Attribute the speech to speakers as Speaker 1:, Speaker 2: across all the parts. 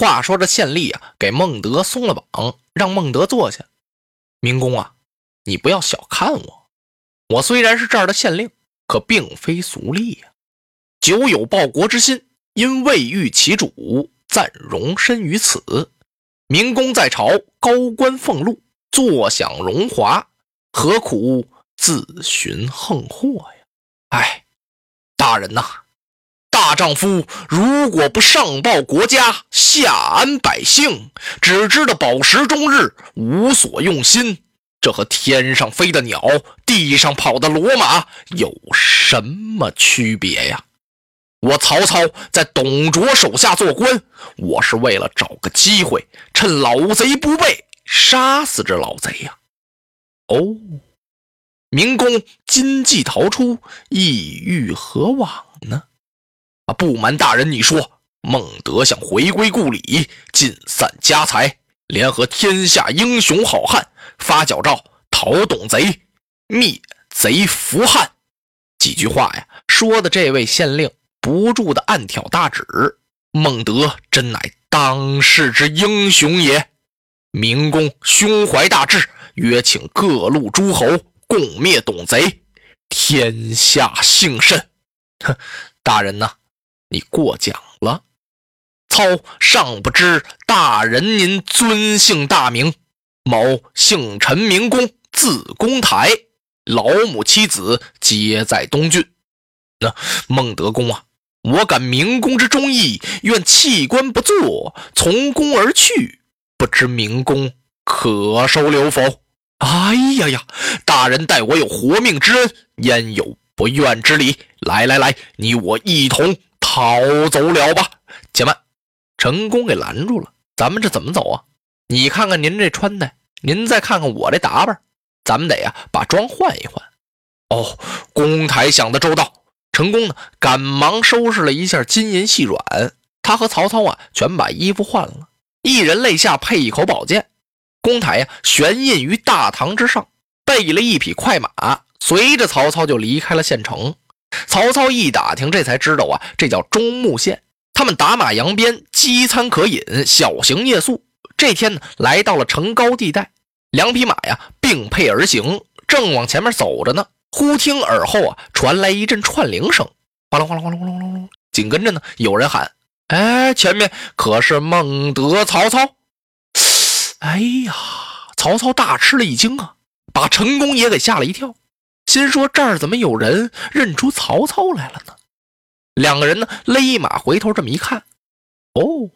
Speaker 1: 话说这县吏啊，给孟德松了绑，让孟德坐下。明公啊，你不要小看我，我虽然是这儿的县令，可并非俗吏呀，久有报国之心，因未遇其主，暂容身于此。明公在朝，高官俸禄，坐享荣华，何苦自寻横祸呀？哎，大人呐！大丈夫如果不上报国家，下安百姓，只知道饱食终日，无所用心，这和天上飞的鸟、地上跑的骡马有什么区别呀？我曹操在董卓手下做官，我是为了找个机会，趁老贼不备，杀死这老贼呀！哦，明公今计逃出，意欲何往呢？不瞒大人，你说孟德想回归故里，尽散家财，联合天下英雄好汉，发矫诏讨董贼，灭贼伏汉。几句话呀，说的这位县令不住的暗挑大指。孟德真乃当世之英雄也。明公胸怀大志，约请各路诸侯共灭董贼，天下幸甚。哼，大人呐！你过奖了，操尚不知大人您尊姓大名？某姓陈，明公，字公台，老母妻子皆在东郡。那孟德公啊，我感明公之忠义，愿弃官不做，从公而去。不知明公可收留否？哎呀呀，大人待我有活命之恩，焉有不愿之理？来来来，你我一同。逃走了吧，且慢！陈宫给拦住了。咱们这怎么走啊？你看看您这穿戴，您再看看我这打扮，咱们得呀把装换一换。哦，公台想的周到。陈宫呢，赶忙收拾了一下金银细软，他和曹操啊全把衣服换了，一人肋下配一口宝剑。公台呀悬印于大堂之上，备了一匹快马，随着曹操就离开了县城。曹操一打听，这才知道啊，这叫中牟县。他们打马扬鞭，饥餐可饮，小行夜宿。这天呢，来到了城高地带，两匹马呀并辔而行，正往前面走着呢。忽听耳后啊传来一阵串铃声，哗啦哗啦哗啦哗啦哗啦。紧跟着呢，有人喊：“哎，前面可是孟德、曹操？”哎呀，曹操大吃了一惊啊，把陈宫也给吓了一跳。心说：“这儿怎么有人认出曹操来了呢？”两个人呢勒马回头这么一看，哦，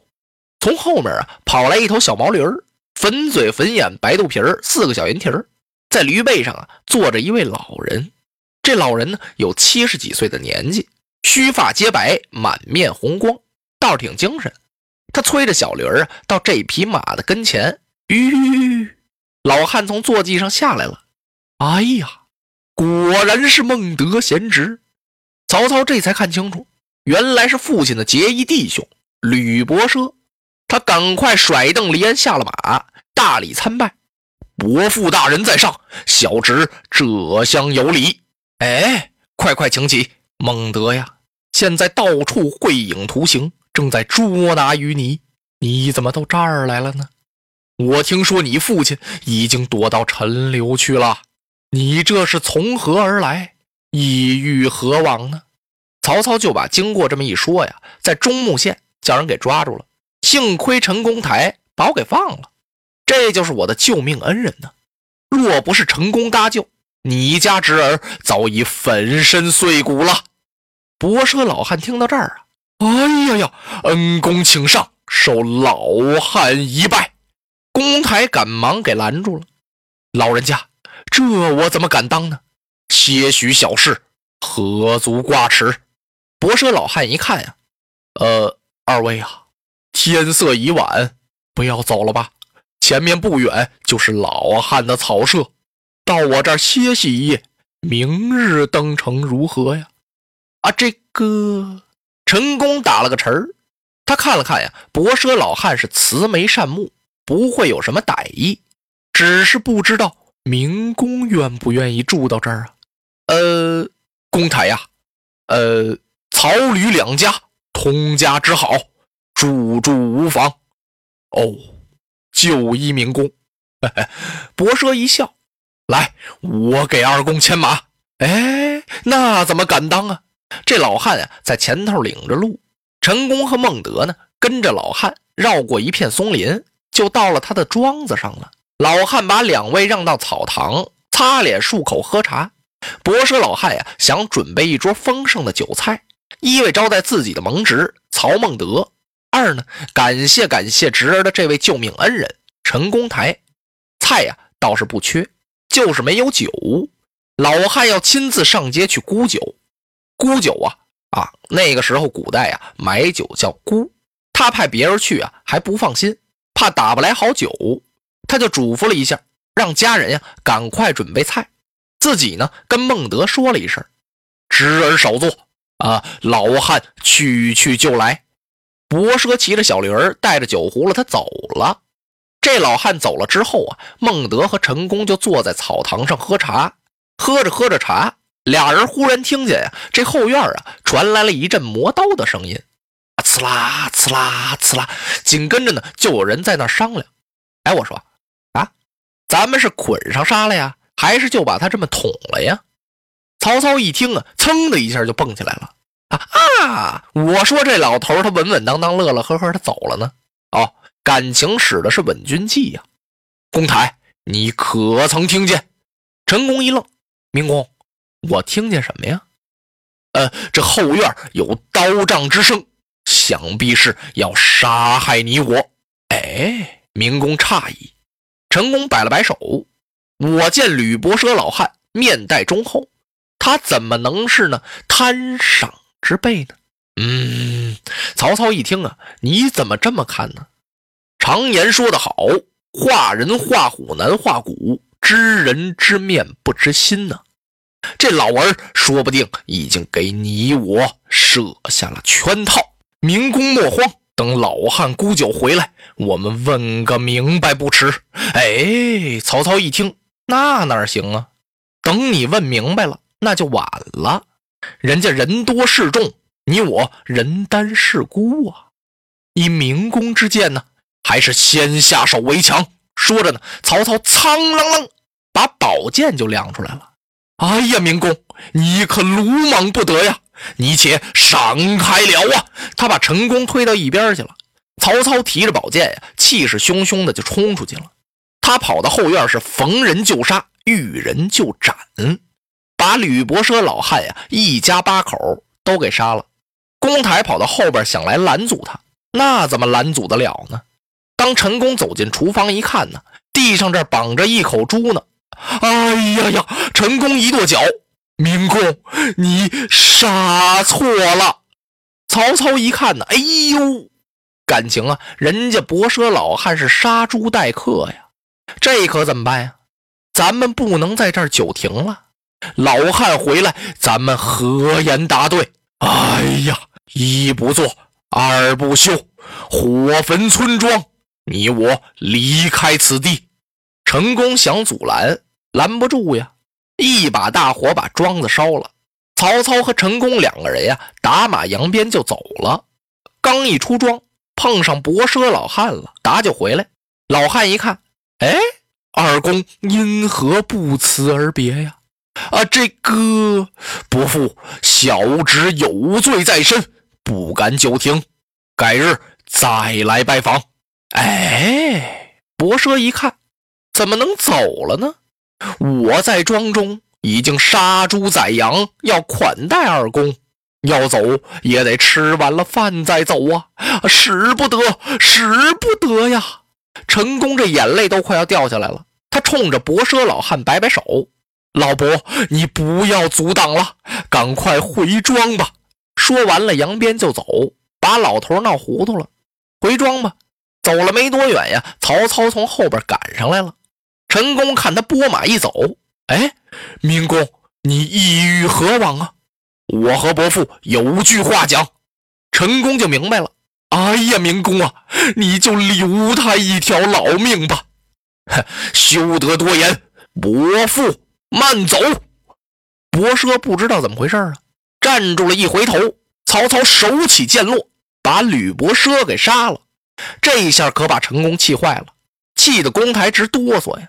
Speaker 1: 从后面啊跑来一头小毛驴儿，粉嘴粉眼白肚皮儿，四个小银蹄儿，在驴背上啊坐着一位老人。这老人呢有七十几岁的年纪，须发皆白，满面红光，倒是挺精神。他催着小驴儿啊到这匹马的跟前。吁，老汉从坐骑上下来了。哎呀！果然是孟德贤侄，曹操这才看清楚，原来是父亲的结义弟兄吕伯奢。他赶快甩蹬离鞍下了马，大礼参拜：“伯父大人在上，小侄这厢有礼。”哎，快快请起，孟德呀！现在到处会影图形，正在捉拿于你，你怎么到这儿来了呢？我听说你父亲已经躲到陈留去了。你这是从何而来，意欲何往呢？曹操就把经过这么一说呀，在中牟县叫人给抓住了。幸亏陈公台把我给放了，这就是我的救命恩人呢。若不是陈公搭救，你家侄儿早已粉身碎骨了。博奢老汉听到这儿啊，哎呀呀，恩公请上，受老汉一拜。公台赶忙给拦住了。老人家，这我怎么敢当呢？些许小事，何足挂齿？博舍老汉一看呀，呃，二位啊，天色已晚，不要走了吧？前面不远就是老汉的草舍，到我这儿歇息一夜，明日登城如何呀？啊，这个陈公打了个陈儿，他看了看呀，博舍老汉是慈眉善目，不会有什么歹意，只是不知道明公愿不愿意住到这儿啊？呃，公台呀，呃。曹吕两家通家之好，住住无妨。哦，就依明公。博奢一笑，来，我给二公牵马。哎，那怎么敢当啊？这老汉啊，在前头领着路，陈宫和孟德呢，跟着老汉绕过一片松林，就到了他的庄子上了。老汉把两位让到草堂，擦脸漱口喝茶。博奢老汉呀，想准备一桌丰盛的酒菜。一为招待自己的盟侄曹孟德，二呢感谢感谢侄儿的这位救命恩人陈公台。菜呀倒是不缺，就是没有酒。老汉要亲自上街去沽酒。沽酒啊啊，那个时候古代啊买酒叫沽。他派别人去啊还不放心，怕打不来好酒，他就嘱咐了一下，让家人呀赶快准备菜。自己呢跟孟德说了一声：“侄儿少坐。”啊！老汉去去就来。博奢骑着小驴儿，带着酒葫芦，他走了。这老汉走了之后啊，孟德和陈宫就坐在草堂上喝茶。喝着喝着茶，俩人忽然听见呀，这后院啊传来了一阵磨刀的声音，啊，呲啦呲啦呲啦。紧跟着呢，就有人在那商量。哎，我说，咱们是捆上杀了呀，还是就把他这么捅了呀？曹操一听啊，噌的一下就蹦起来了啊啊！我说这老头他稳稳当当、乐乐呵呵，他走了呢。哦，感情使的是稳军计呀。公台，你可曾听见？陈宫一愣，明公，我听见什么呀？呃，这后院有刀杖之声，想必是要杀害你我。哎，明公诧异。陈宫摆了摆手，我见吕伯奢老汉面带忠厚。他怎么能是呢贪赏之辈呢？嗯，曹操一听啊，你怎么这么看呢？常言说得好，画人画虎难画骨，知人知面不知心呢。这老儿说不定已经给你我设下了圈套。明公莫慌，等老汉沽酒回来，我们问个明白不迟。哎，曹操一听，那哪行啊？等你问明白了。那就晚了，人家人多势众，你我人单势孤啊！以明公之见呢，还是先下手为强。说着呢，曹操苍啷啷把宝剑就亮出来了。哎呀，明公，你可鲁莽不得呀！你且闪开了啊！他把陈宫推到一边去了。曹操提着宝剑呀，气势汹汹的就冲出去了。他跑到后院，是逢人就杀，遇人就斩。把吕伯奢老汉呀一家八口都给杀了。公台跑到后边想来拦阻他，那怎么拦阻得了呢？当陈宫走进厨房一看呢，地上这绑着一口猪呢。哎呀呀！陈宫一跺脚：“明公，你杀错了。”曹操一看呢，哎呦，感情啊，人家伯奢老汉是杀猪待客呀，这可怎么办呀？咱们不能在这儿久停了。老汉回来，咱们合言答对。哎呀，一不做二不休，火焚村庄，你我离开此地。陈宫想阻拦，拦不住呀，一把大火把庄子烧了。曹操和陈宫两个人呀，打马扬鞭就走了。刚一出庄，碰上伯奢老汉了，打就回来。老汉一看，哎，二公因何不辞而别呀？啊，这个伯父，小侄有罪在身，不敢久停，改日再来拜访。哎，伯奢一看，怎么能走了呢？我在庄中已经杀猪宰羊，要款待二公，要走也得吃完了饭再走啊，使不得，使不得呀！陈宫这眼泪都快要掉下来了，他冲着博奢老汉摆摆手：“老伯，你不要阻挡了，赶快回庄吧。”说完了，扬鞭就走，把老头闹糊涂了。回庄吧。走了没多远呀，曹操从后边赶上来了。陈宫看他拨马一走，哎，明公，你意欲何往啊？我和伯父有句话讲。陈宫就明白了。哎呀，明公啊，你就留他一条老命吧。哼，休得多言。伯父慢走。伯奢不知道怎么回事啊，站住了，一回头，曹操手起剑落，把吕伯奢给杀了。这一下可把陈宫气坏了，气得公台直哆嗦呀。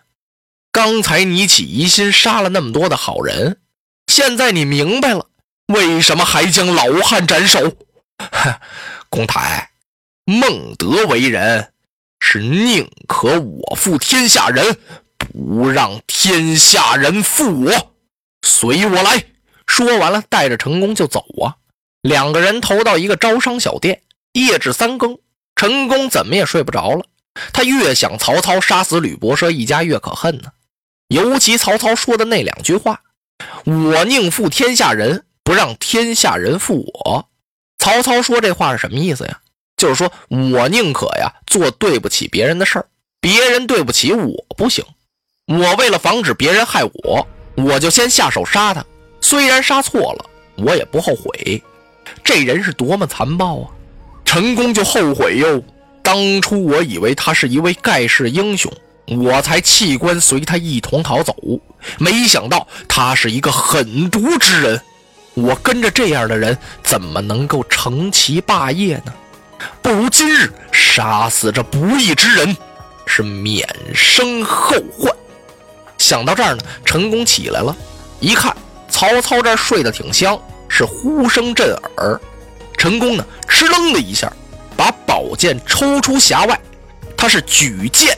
Speaker 1: 刚才你起疑心，杀了那么多的好人，现在你明白了，为什么还将老汉斩首？公台，孟德为人是宁可我负天下人，不让天下人负我。随我来说完了，带着陈宫就走啊。两个人投到一个招商小店，夜至三更，陈宫怎么也睡不着了。他越想曹操杀死吕伯奢一家，越可恨呢。尤其曹操说的那两句话：“我宁负天下人，不让天下人负我。”曹操说这话是什么意思呀？就是说我宁可呀做对不起别人的事儿，别人对不起我不行。我为了防止别人害我，我就先下手杀他。虽然杀错了，我也不后悔。这人是多么残暴啊！陈宫就后悔哟。当初我以为他是一位盖世英雄。我才弃官随他一同逃走，没想到他是一个狠毒之人。我跟着这样的人，怎么能够成其霸业呢？不如今日杀死这不义之人，是免生后患。想到这儿呢，陈宫起来了，一看曹操这睡得挺香，是呼声震耳。陈宫呢，哧楞的一下，把宝剑抽出匣外，他是举剑。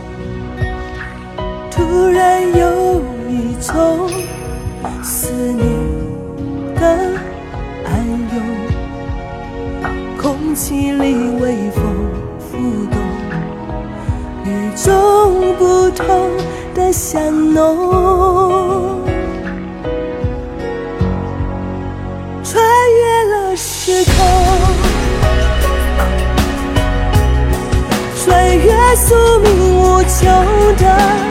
Speaker 2: 突然有一种思念的暗涌，空气里微风浮动，与众不同的香浓，穿越了时空，穿越宿命无穷的。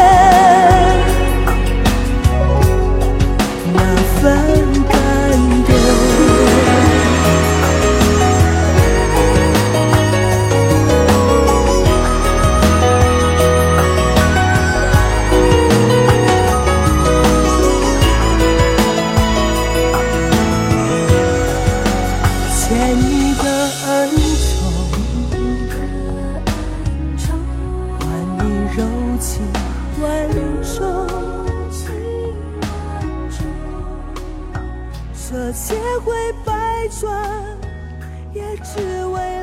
Speaker 2: 柔情万种情万种这千回百转也只为